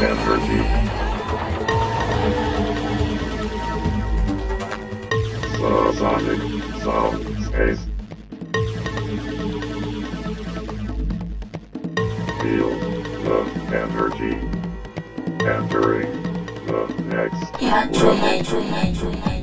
the energy. Sonic sound space. Feel the energy entering the next level. Exclusivo.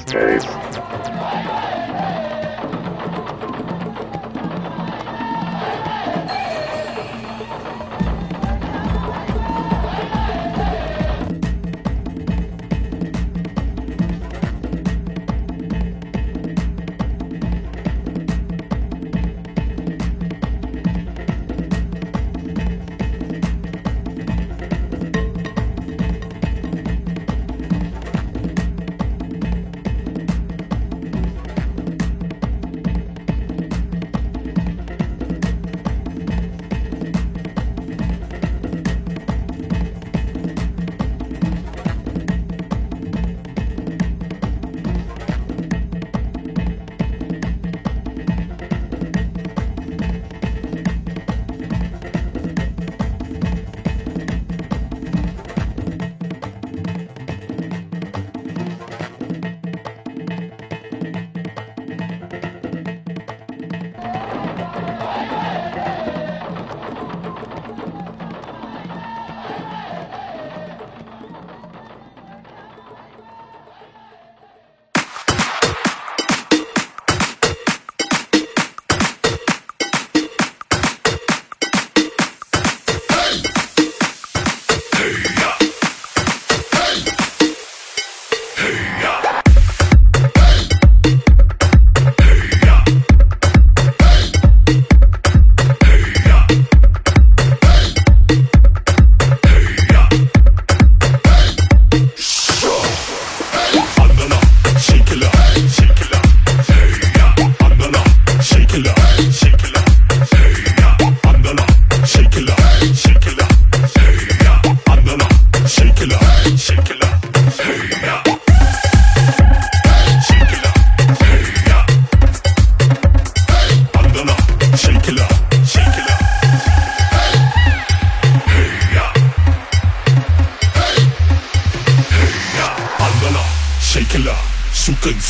Outer space.树根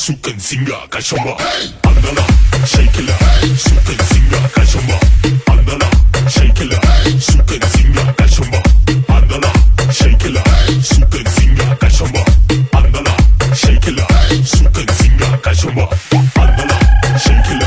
suka singa kashamba. Andala shake it up suka singa kashamba. Andala shake it up suka singa kashamba. Andala shake it up suka singa kashamba. Andala shake it up suka singa kashamba. Andala shake it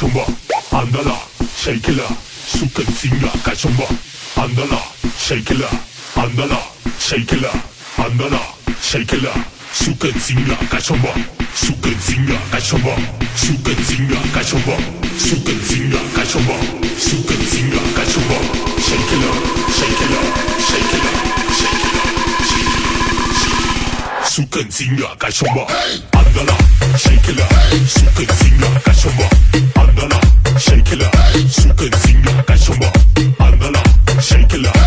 Kachumba, Andala, Shakila, Sukan Singa, Kachumba, Andala, shake Shakila, Andala, shake Shakila, Andala, shake Shakila, Sukan Singa, Kachumba, Sukan Singa, Kachumba, Sukan Singa, Kachumba, Sukan Singa, Kachumba, Sukan Singa, Kachumba, Shakila, Shakila. Sukanzinga Kashumba Andala Shakila Sukanzinga Kashumba Andala Shakila Sukanzinga Kashumba Andala Shakila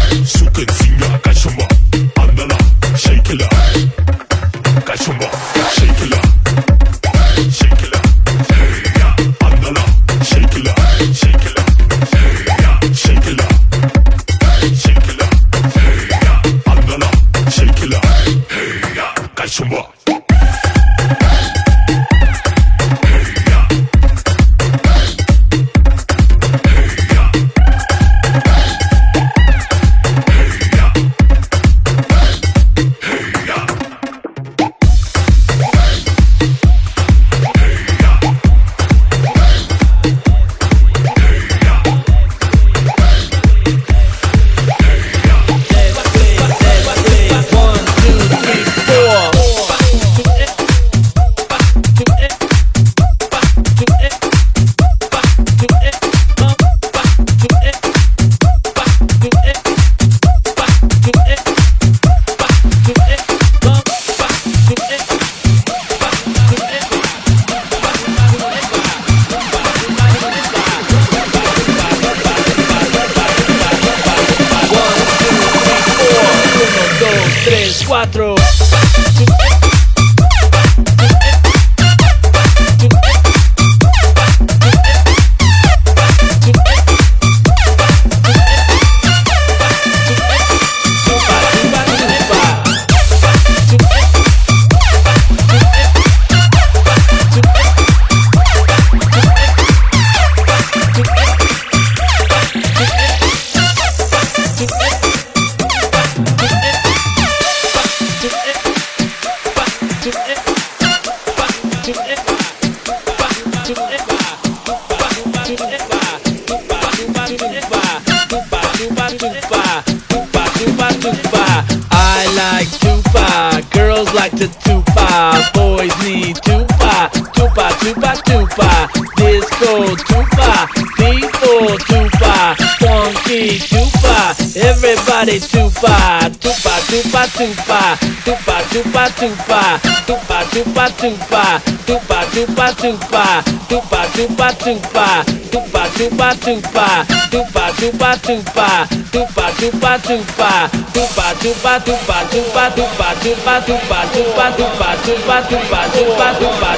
like to tupa, boys need tupa, tupa, tupa, tupa, disco tupa, people tupa, funky tupa, everybody tupa, tupa, chupa chupa, chupa chupa chupa, chupa chupa chupa, chupa chupa chupa, chupa chupa chupa, chupa chupa chupa, chupa chupa chupa, chupa chupa chupa, chupa chupa chupa chupa, chupa chupa chupa chupa, chupa chupa chupa chupa, chupa chupa chupa chupa, chupa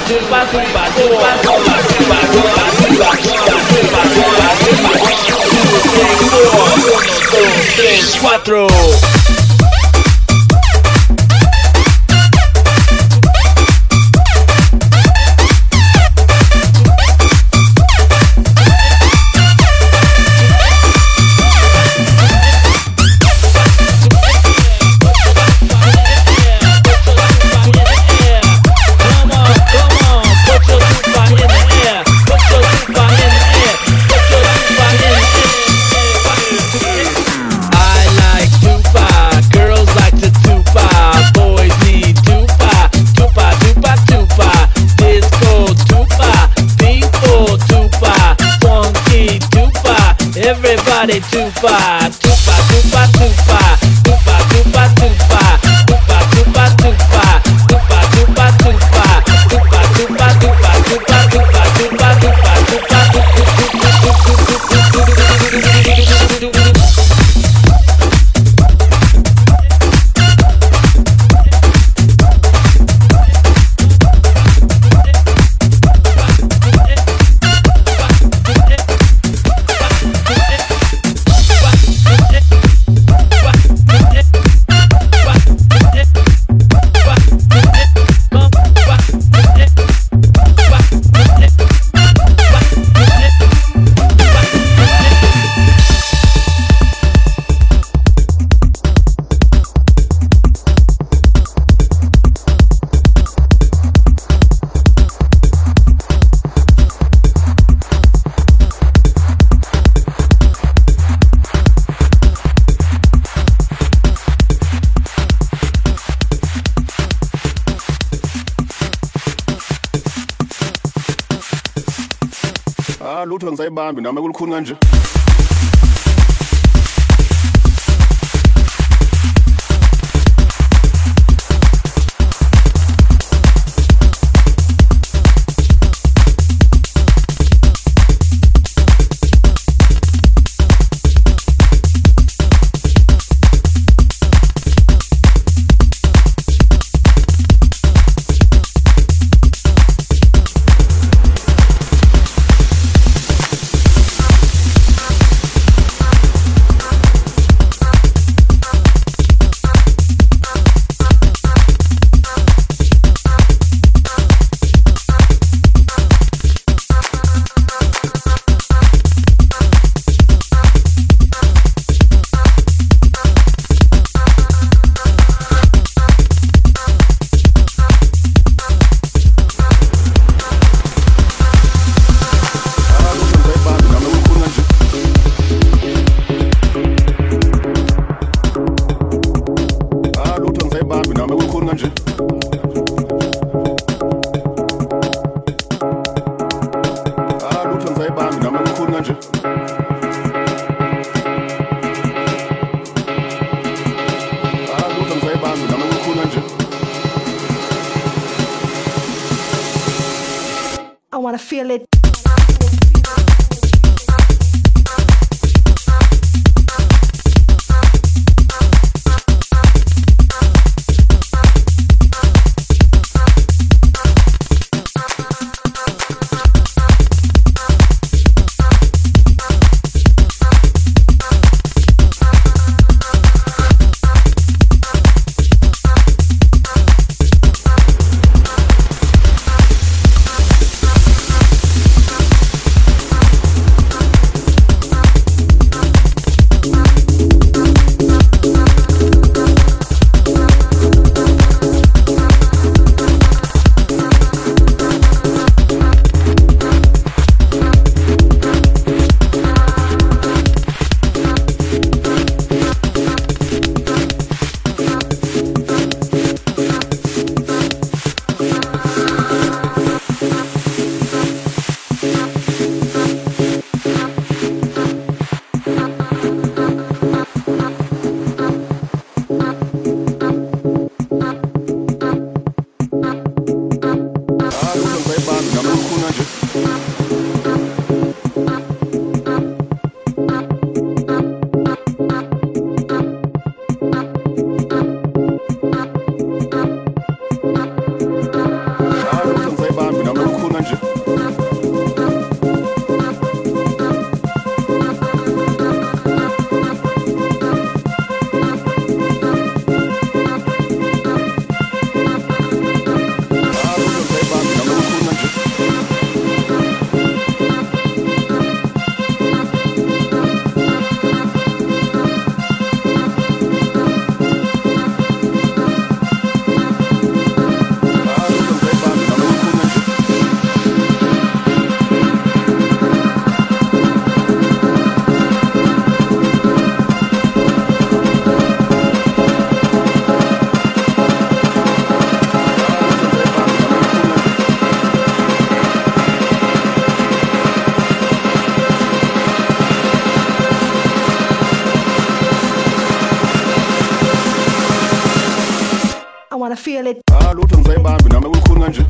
chupa chupa chupa, chupa chupa chupa chupa, chupa 4 body too far. Too lutho ngisayibambi nami kulukhuni kanje wanna feel it. Ah lutho ngisayibambi nami kukhuluma nje.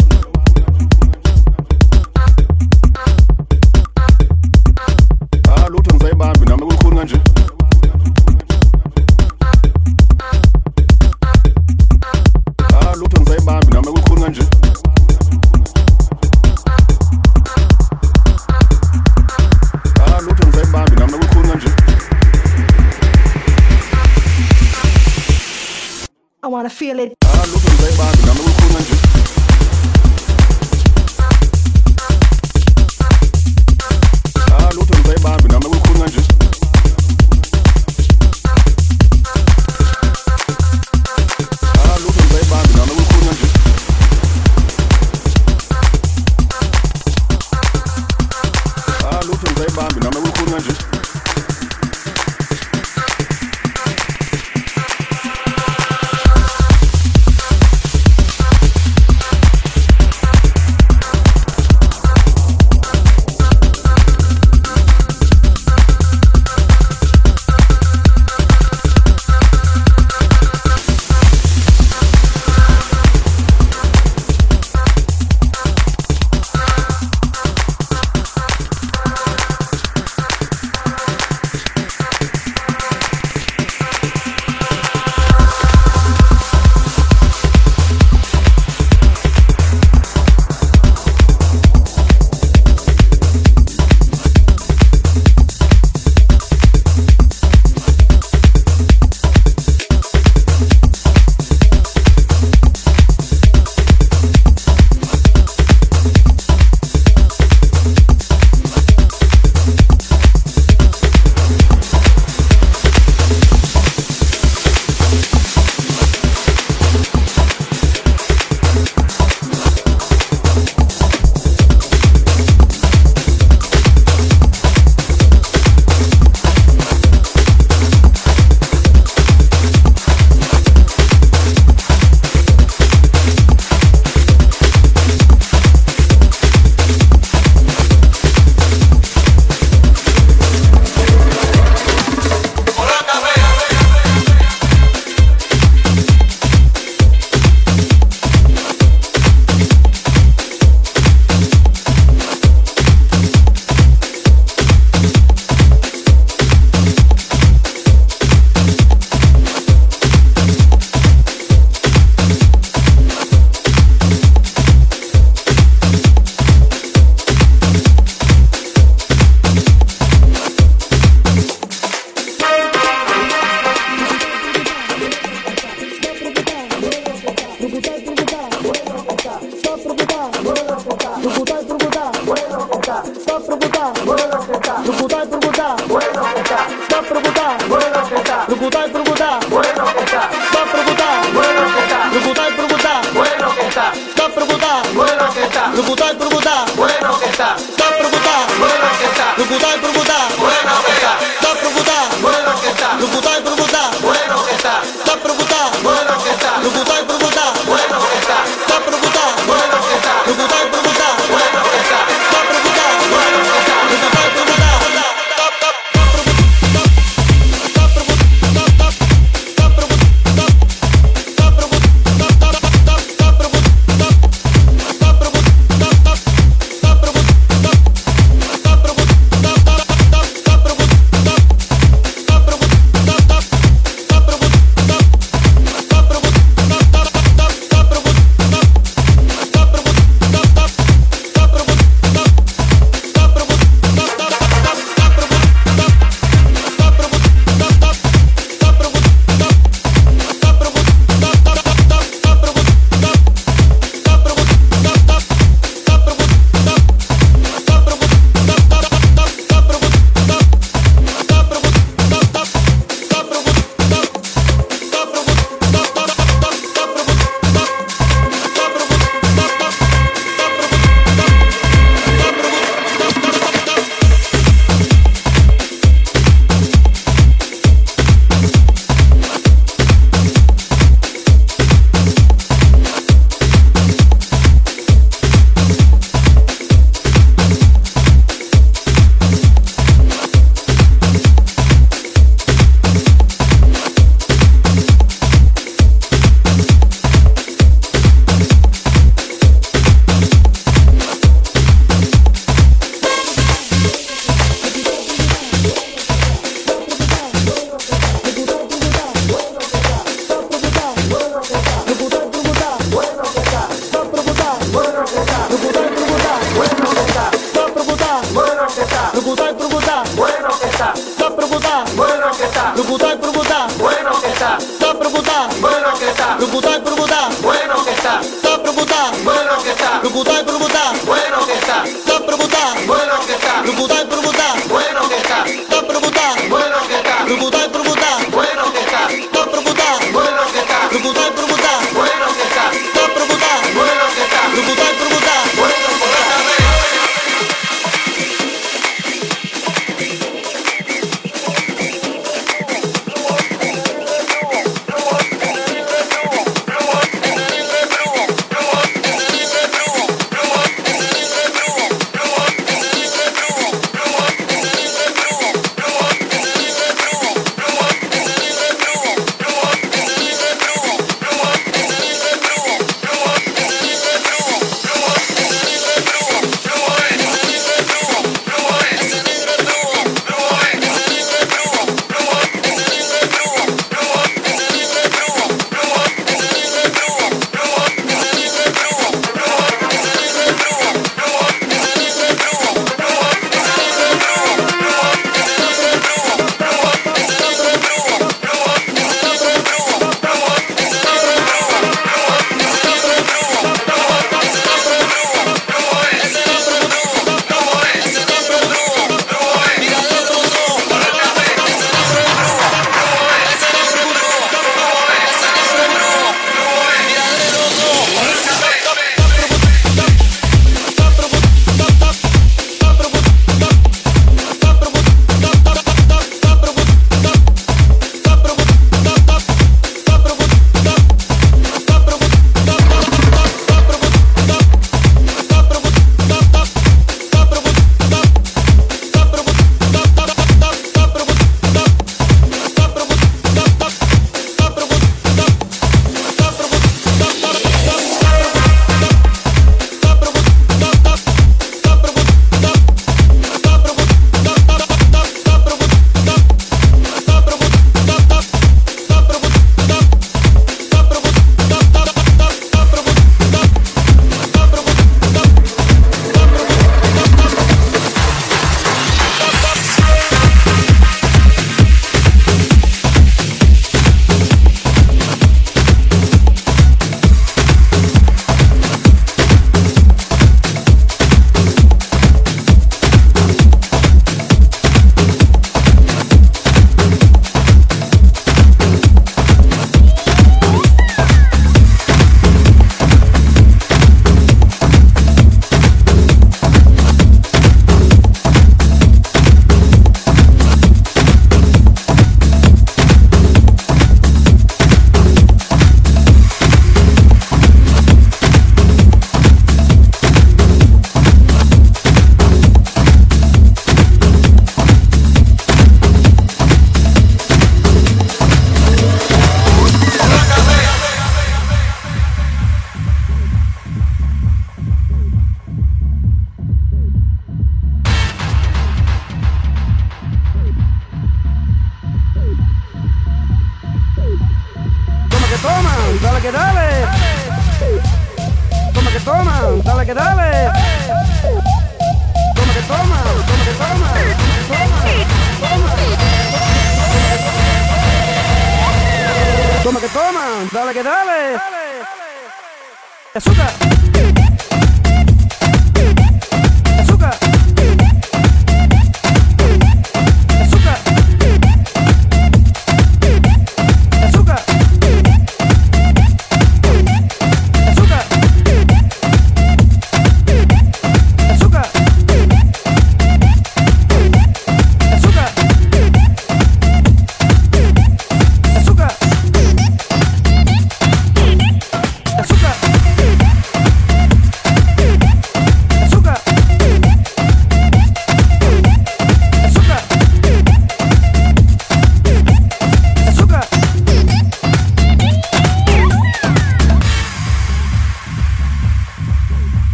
Ah lutho ngisayibambi nami kukhuluma nje. Ah lutho ngisayibambi nami kukhuluma nje. Lutho ngisayibambi nami kukhuluma nje. I wanna feel it.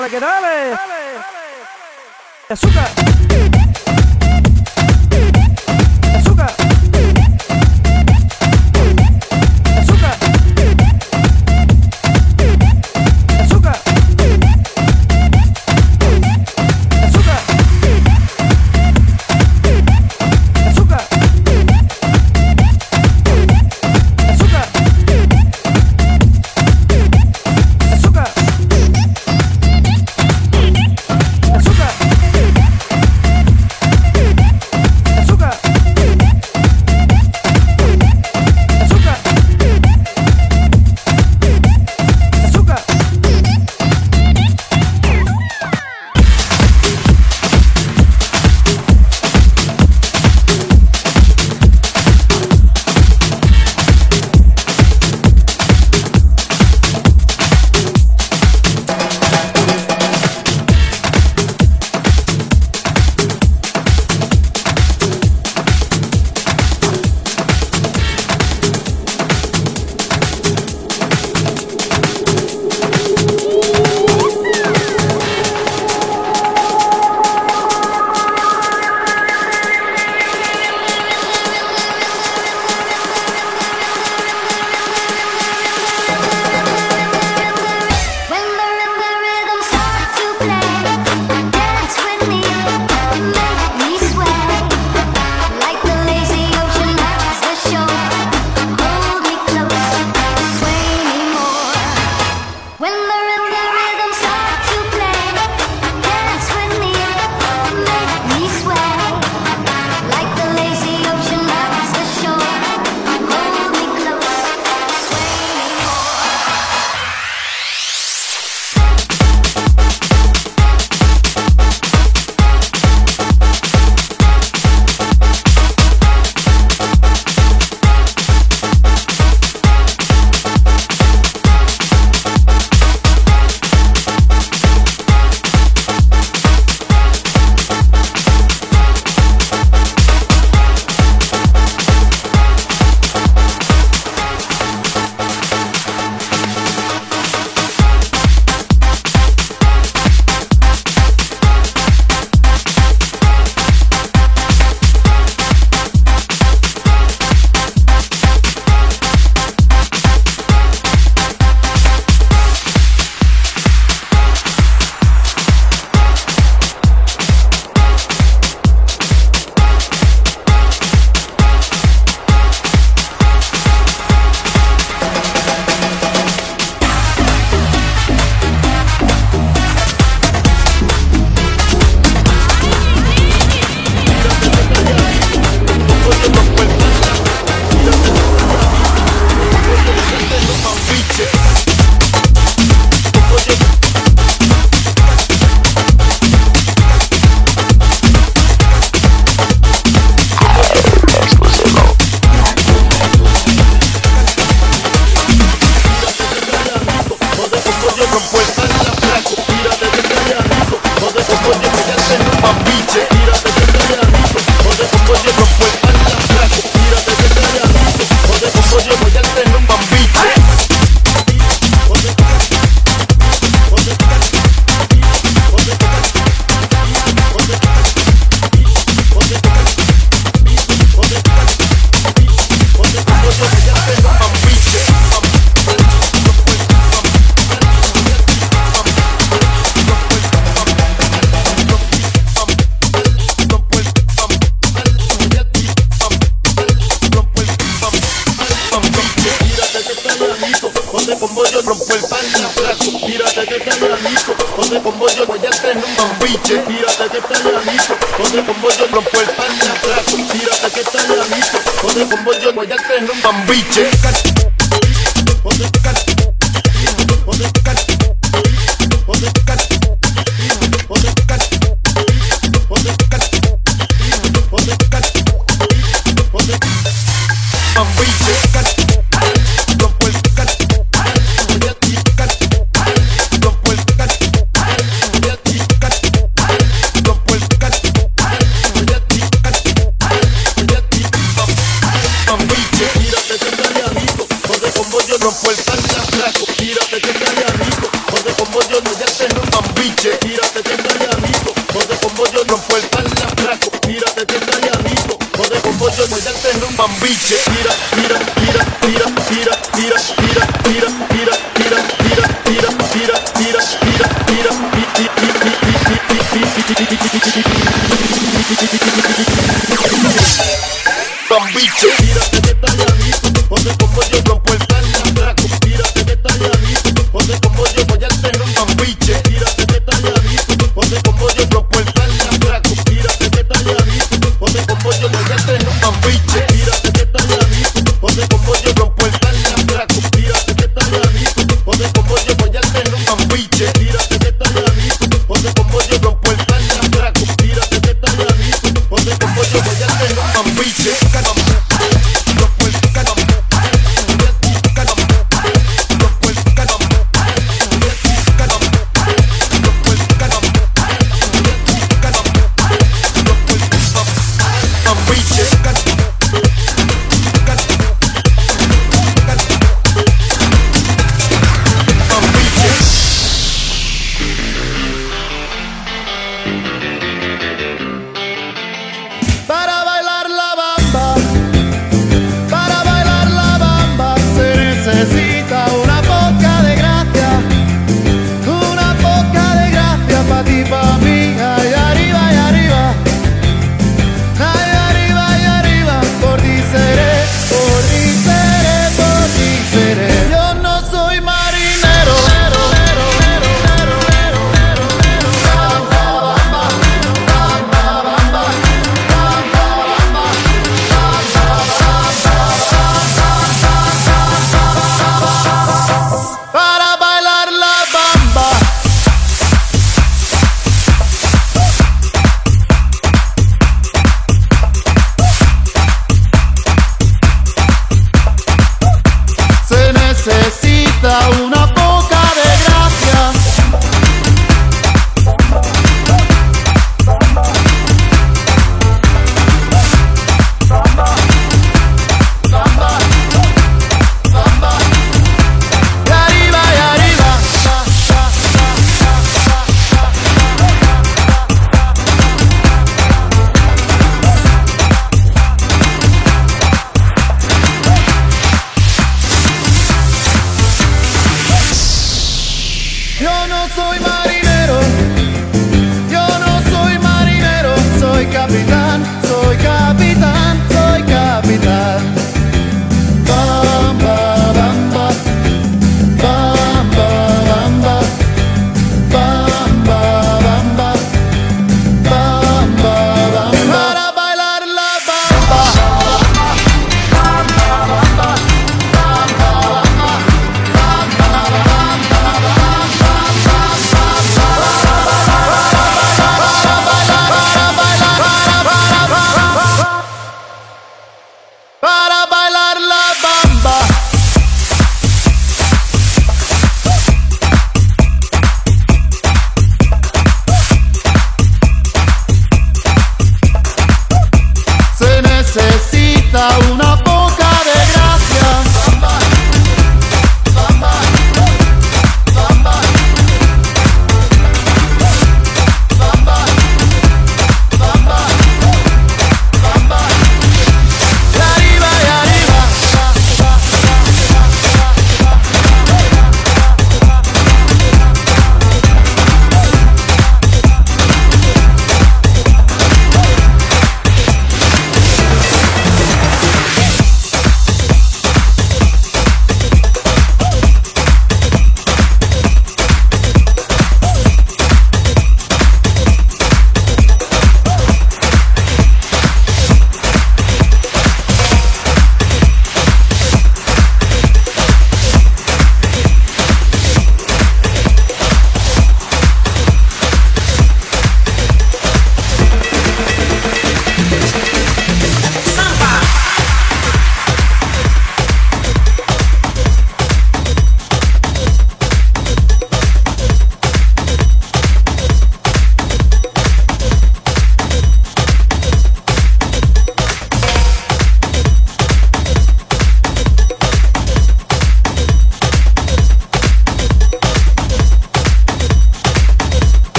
dale que dale. dale. Azúcar. Donde con voy a tener un bambiche. Tírate que está listo. Donde con yo rompo el pan de atrás. Tírate que está con voy a tener un bambiche.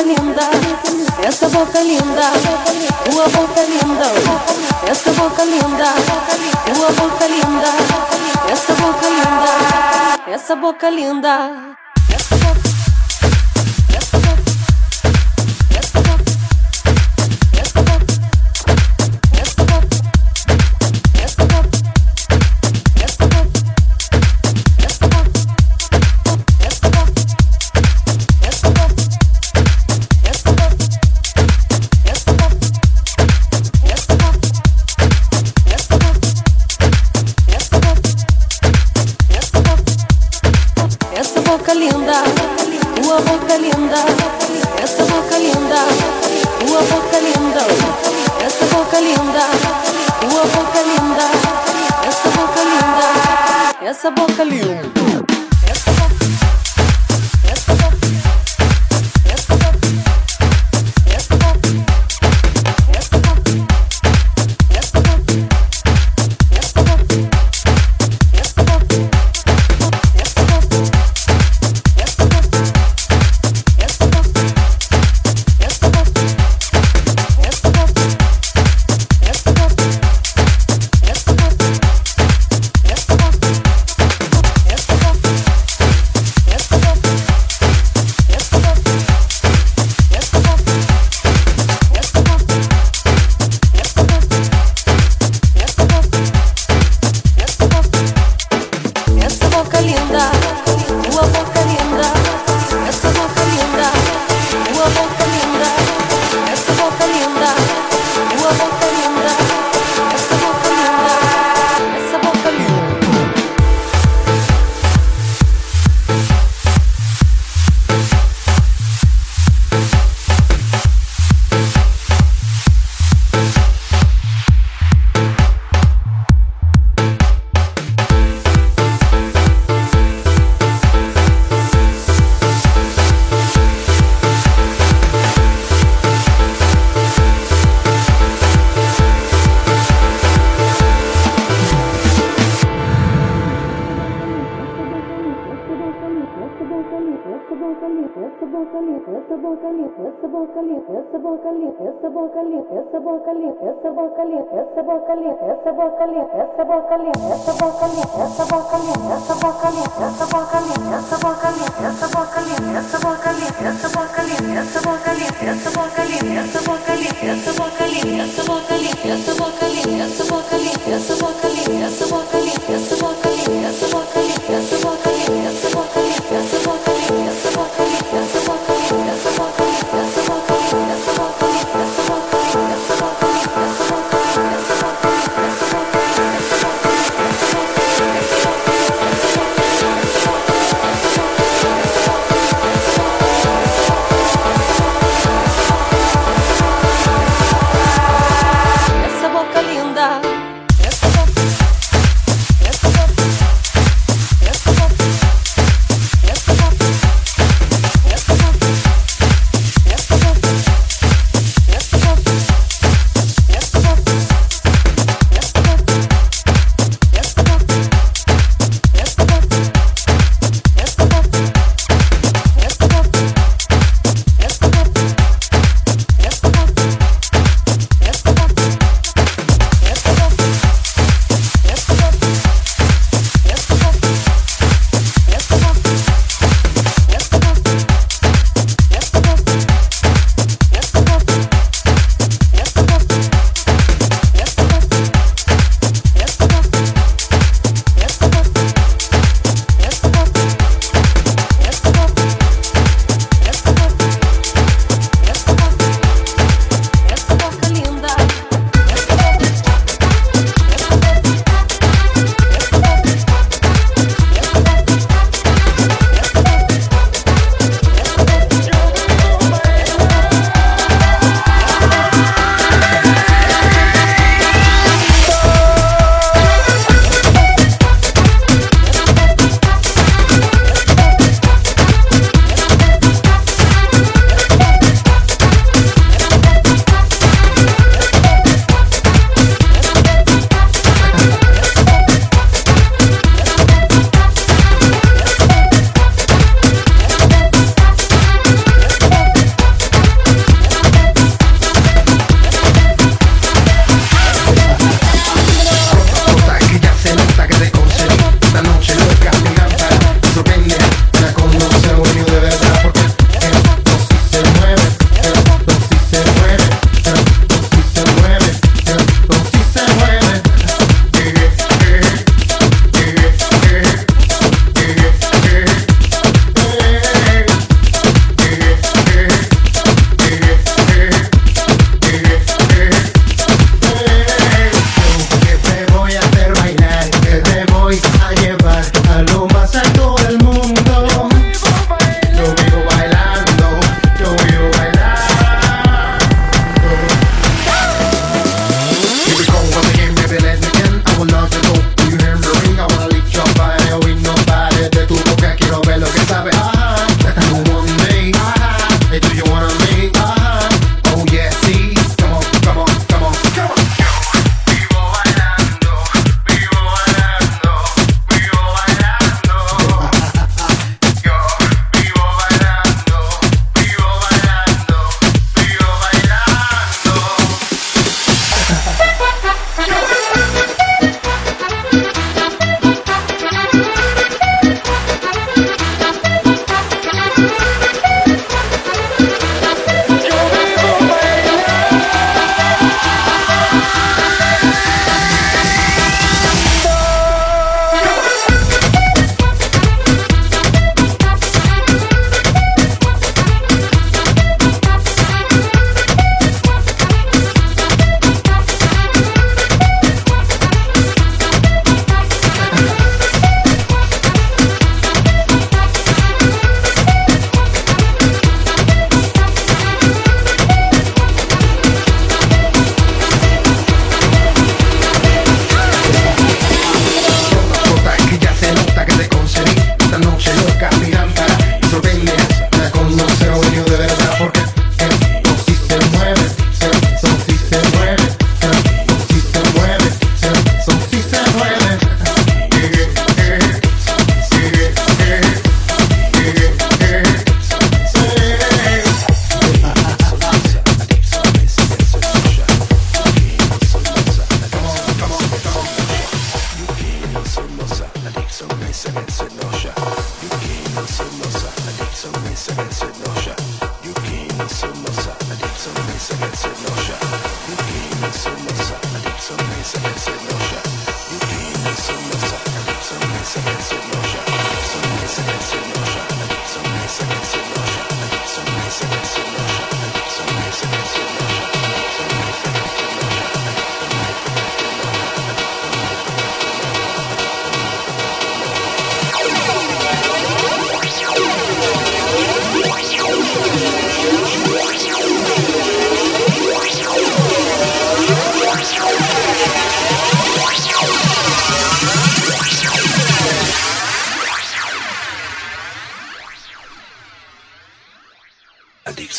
boca linda, essa boca é é linda, essa boca é linda, essa boca linda, essa boca linda, essa boca linda, essa boca linda.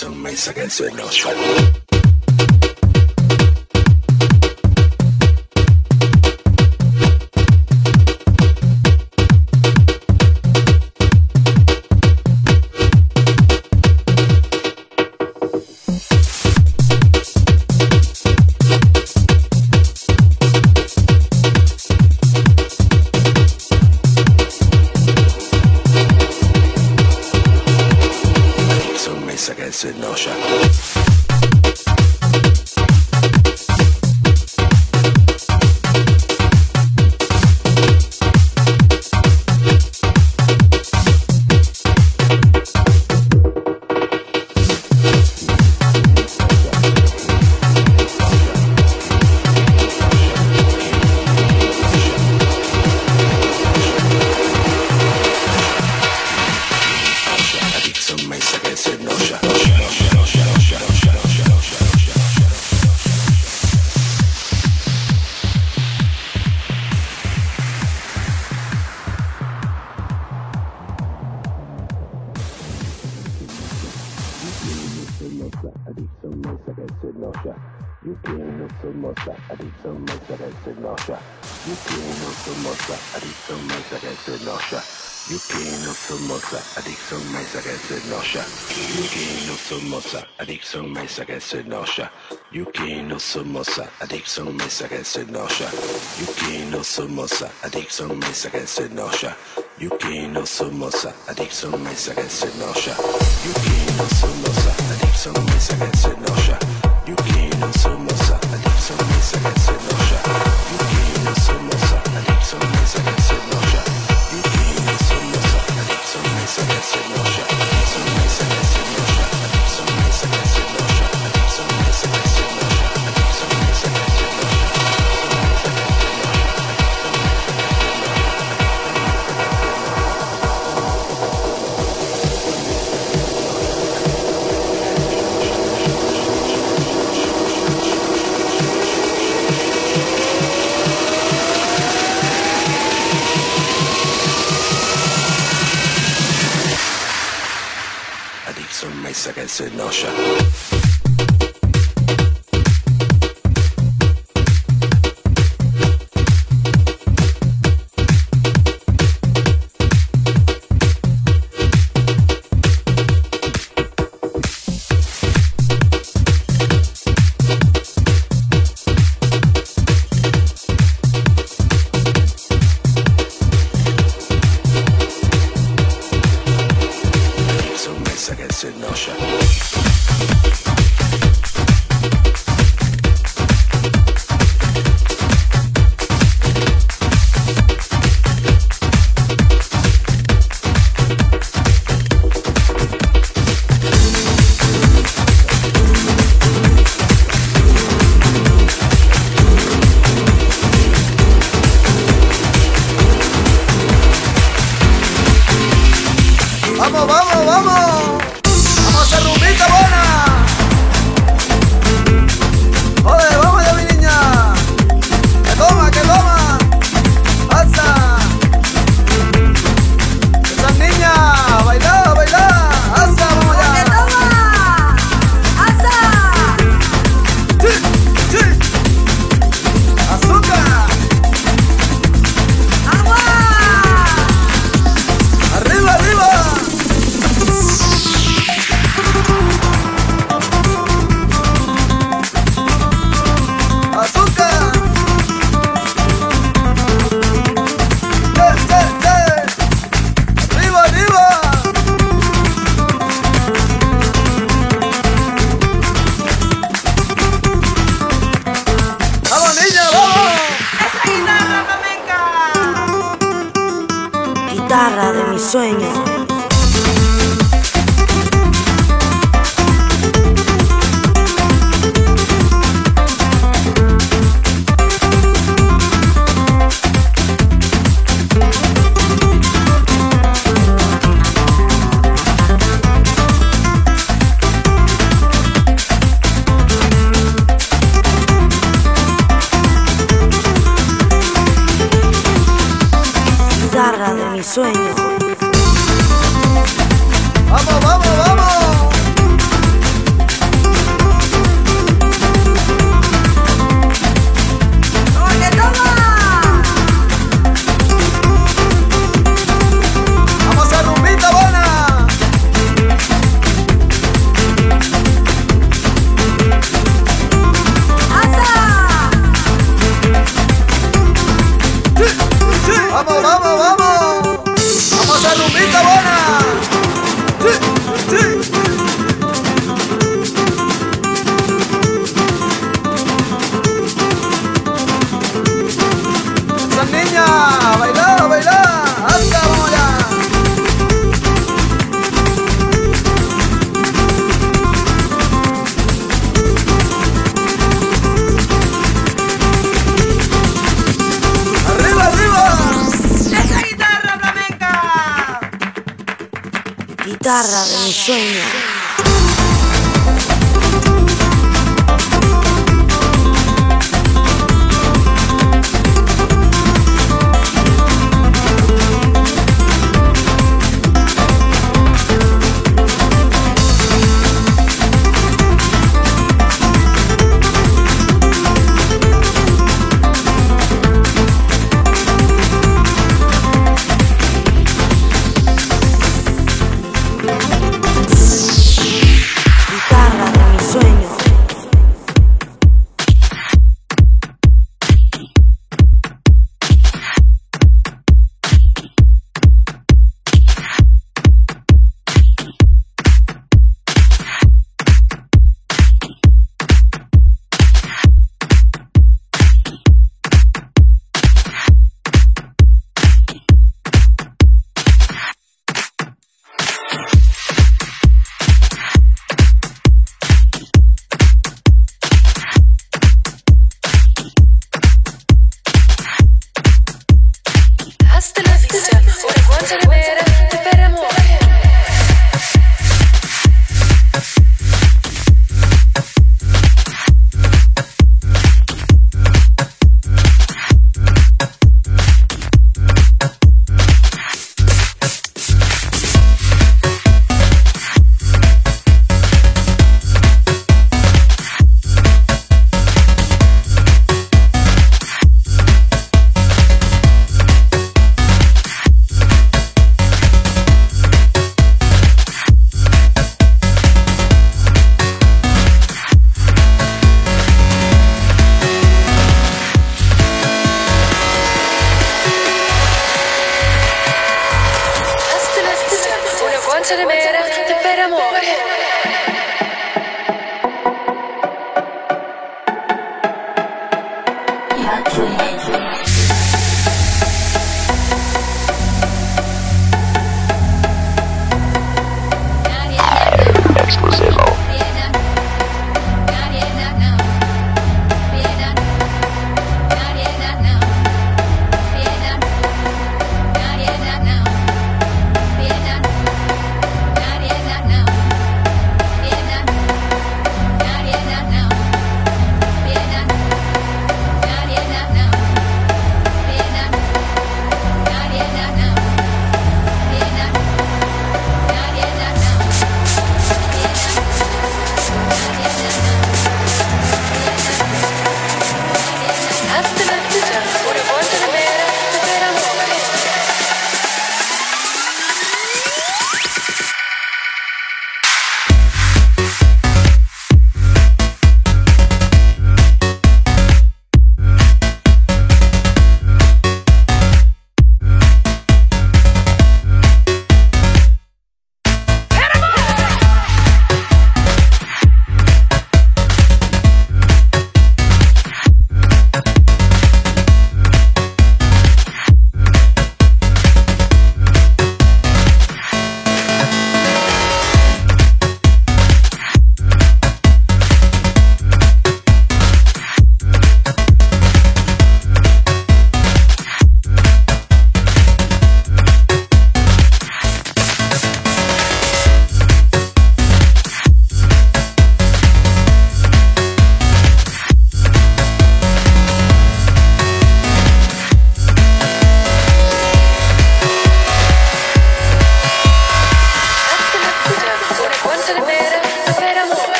some son esa canción. No, I can say no shot. You can no samosa. I take some mace, I can say no shot. You can no samosa. I take some mace, I can say no shot. You can no samosa. I take some mace, I can say no shot. You can no samosa. I take some mace, I can say no shot. You can no samosa. I take some mace, I can say no shot. You can no samosa. I take some mace, I can say no shot.